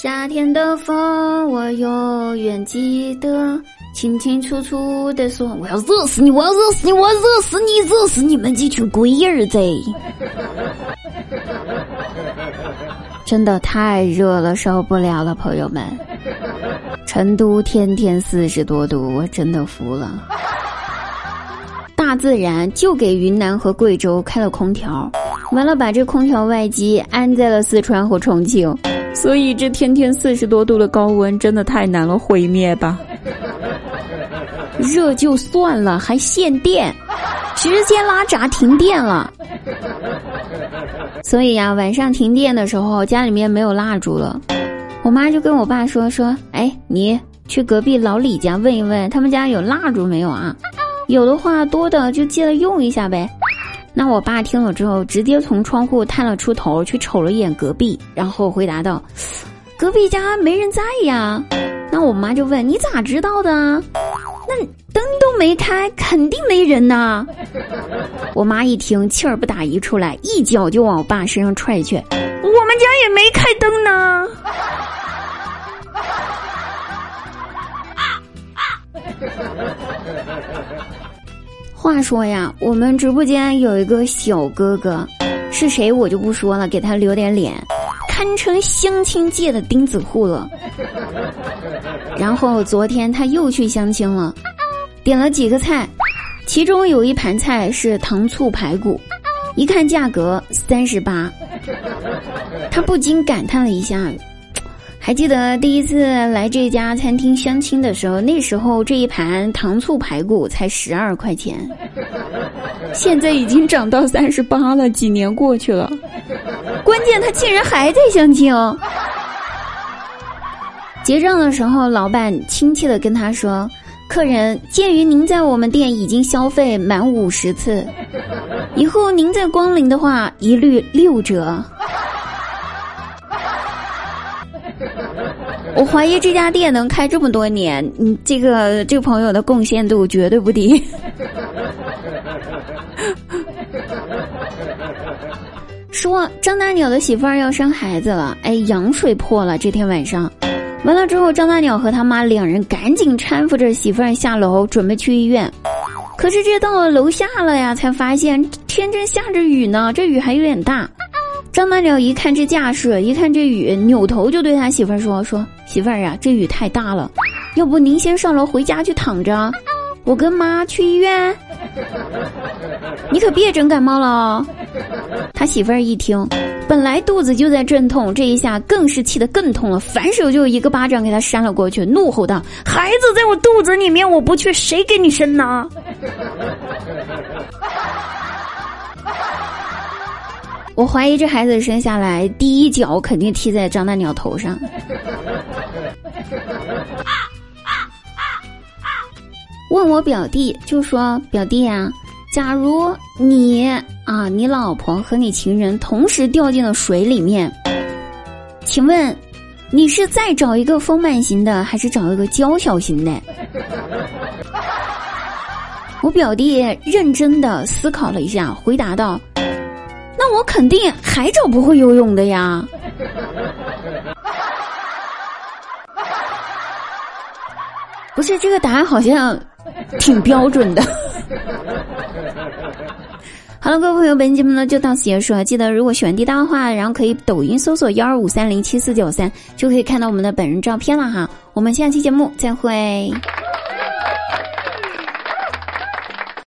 夏天的风，我永远记得，清清楚楚的说：“我要热死你，我要热死你，我要热死你，热死你们这群龟儿子！” 真的太热了，受不了了，朋友们。成都天天四十多度，我真的服了。大自然就给云南和贵州开了空调，完了把这空调外机安在了四川和重庆。所以这天天四十多度的高温真的太难了，毁灭吧！热就算了，还限电，直接拉闸停电了。所以呀，晚上停电的时候，家里面没有蜡烛了，我妈就跟我爸说说：“哎，你去隔壁老李家问一问，他们家有蜡烛没有啊？有的话多的就借来用一下呗。”那我爸听了之后，直接从窗户探了出头去瞅了一眼隔壁，然后回答道：“隔壁家没人在呀。”那我妈就问：“你咋知道的？那灯都没开，肯定没人呐。”我妈一听，气儿不打一处来，一脚就往我爸身上踹去：“我们家也没开灯呢。”话说呀，我们直播间有一个小哥哥，是谁我就不说了，给他留点脸，堪称相亲界的钉子户了。然后昨天他又去相亲了，点了几个菜，其中有一盘菜是糖醋排骨，一看价格三十八，他不禁感叹了一下。还记得第一次来这家餐厅相亲的时候，那时候这一盘糖醋排骨才十二块钱，现在已经涨到三十八了。几年过去了，关键他竟然还在相亲哦。结账的时候，老板亲切的跟他说：“客人，鉴于您在我们店已经消费满五十次，以后您再光临的话，一律六折。”我怀疑这家店能开这么多年，你这个这个朋友的贡献度绝对不低。说张大鸟的媳妇儿要生孩子了，哎，羊水破了。这天晚上，完了之后，张大鸟和他妈两人赶紧搀扶着媳妇儿下楼，准备去医院。可是这到了楼下了呀，才发现天正下着雨呢，这雨还有点大。张大鸟一看这架势，一看这雨，扭头就对他媳妇儿说：“说媳妇儿啊，这雨太大了，要不您先上楼回家去躺着，我跟妈去医院。你可别整感冒了哦。”他媳妇儿一听，本来肚子就在阵痛，这一下更是气得更痛了，反手就一个巴掌给他扇了过去，怒吼道：“孩子在我肚子里面，我不去，谁给你生呢？”我怀疑这孩子生下来第一脚肯定踢在张大鸟头上。问我表弟就说：“表弟啊，假如你啊，你老婆和你情人同时掉进了水里面，请问你是再找一个丰满型的，还是找一个娇小型的？”我表弟认真的思考了一下，回答道。我肯定还找不会游泳的呀！不是这个答案好像挺标准的。好了，各位朋友，本期节目呢就到此结束了。记得如果喜欢滴答的话，然后可以抖音搜索幺二五三零七四九三，就可以看到我们的本人照片了哈。我们下期节目再会。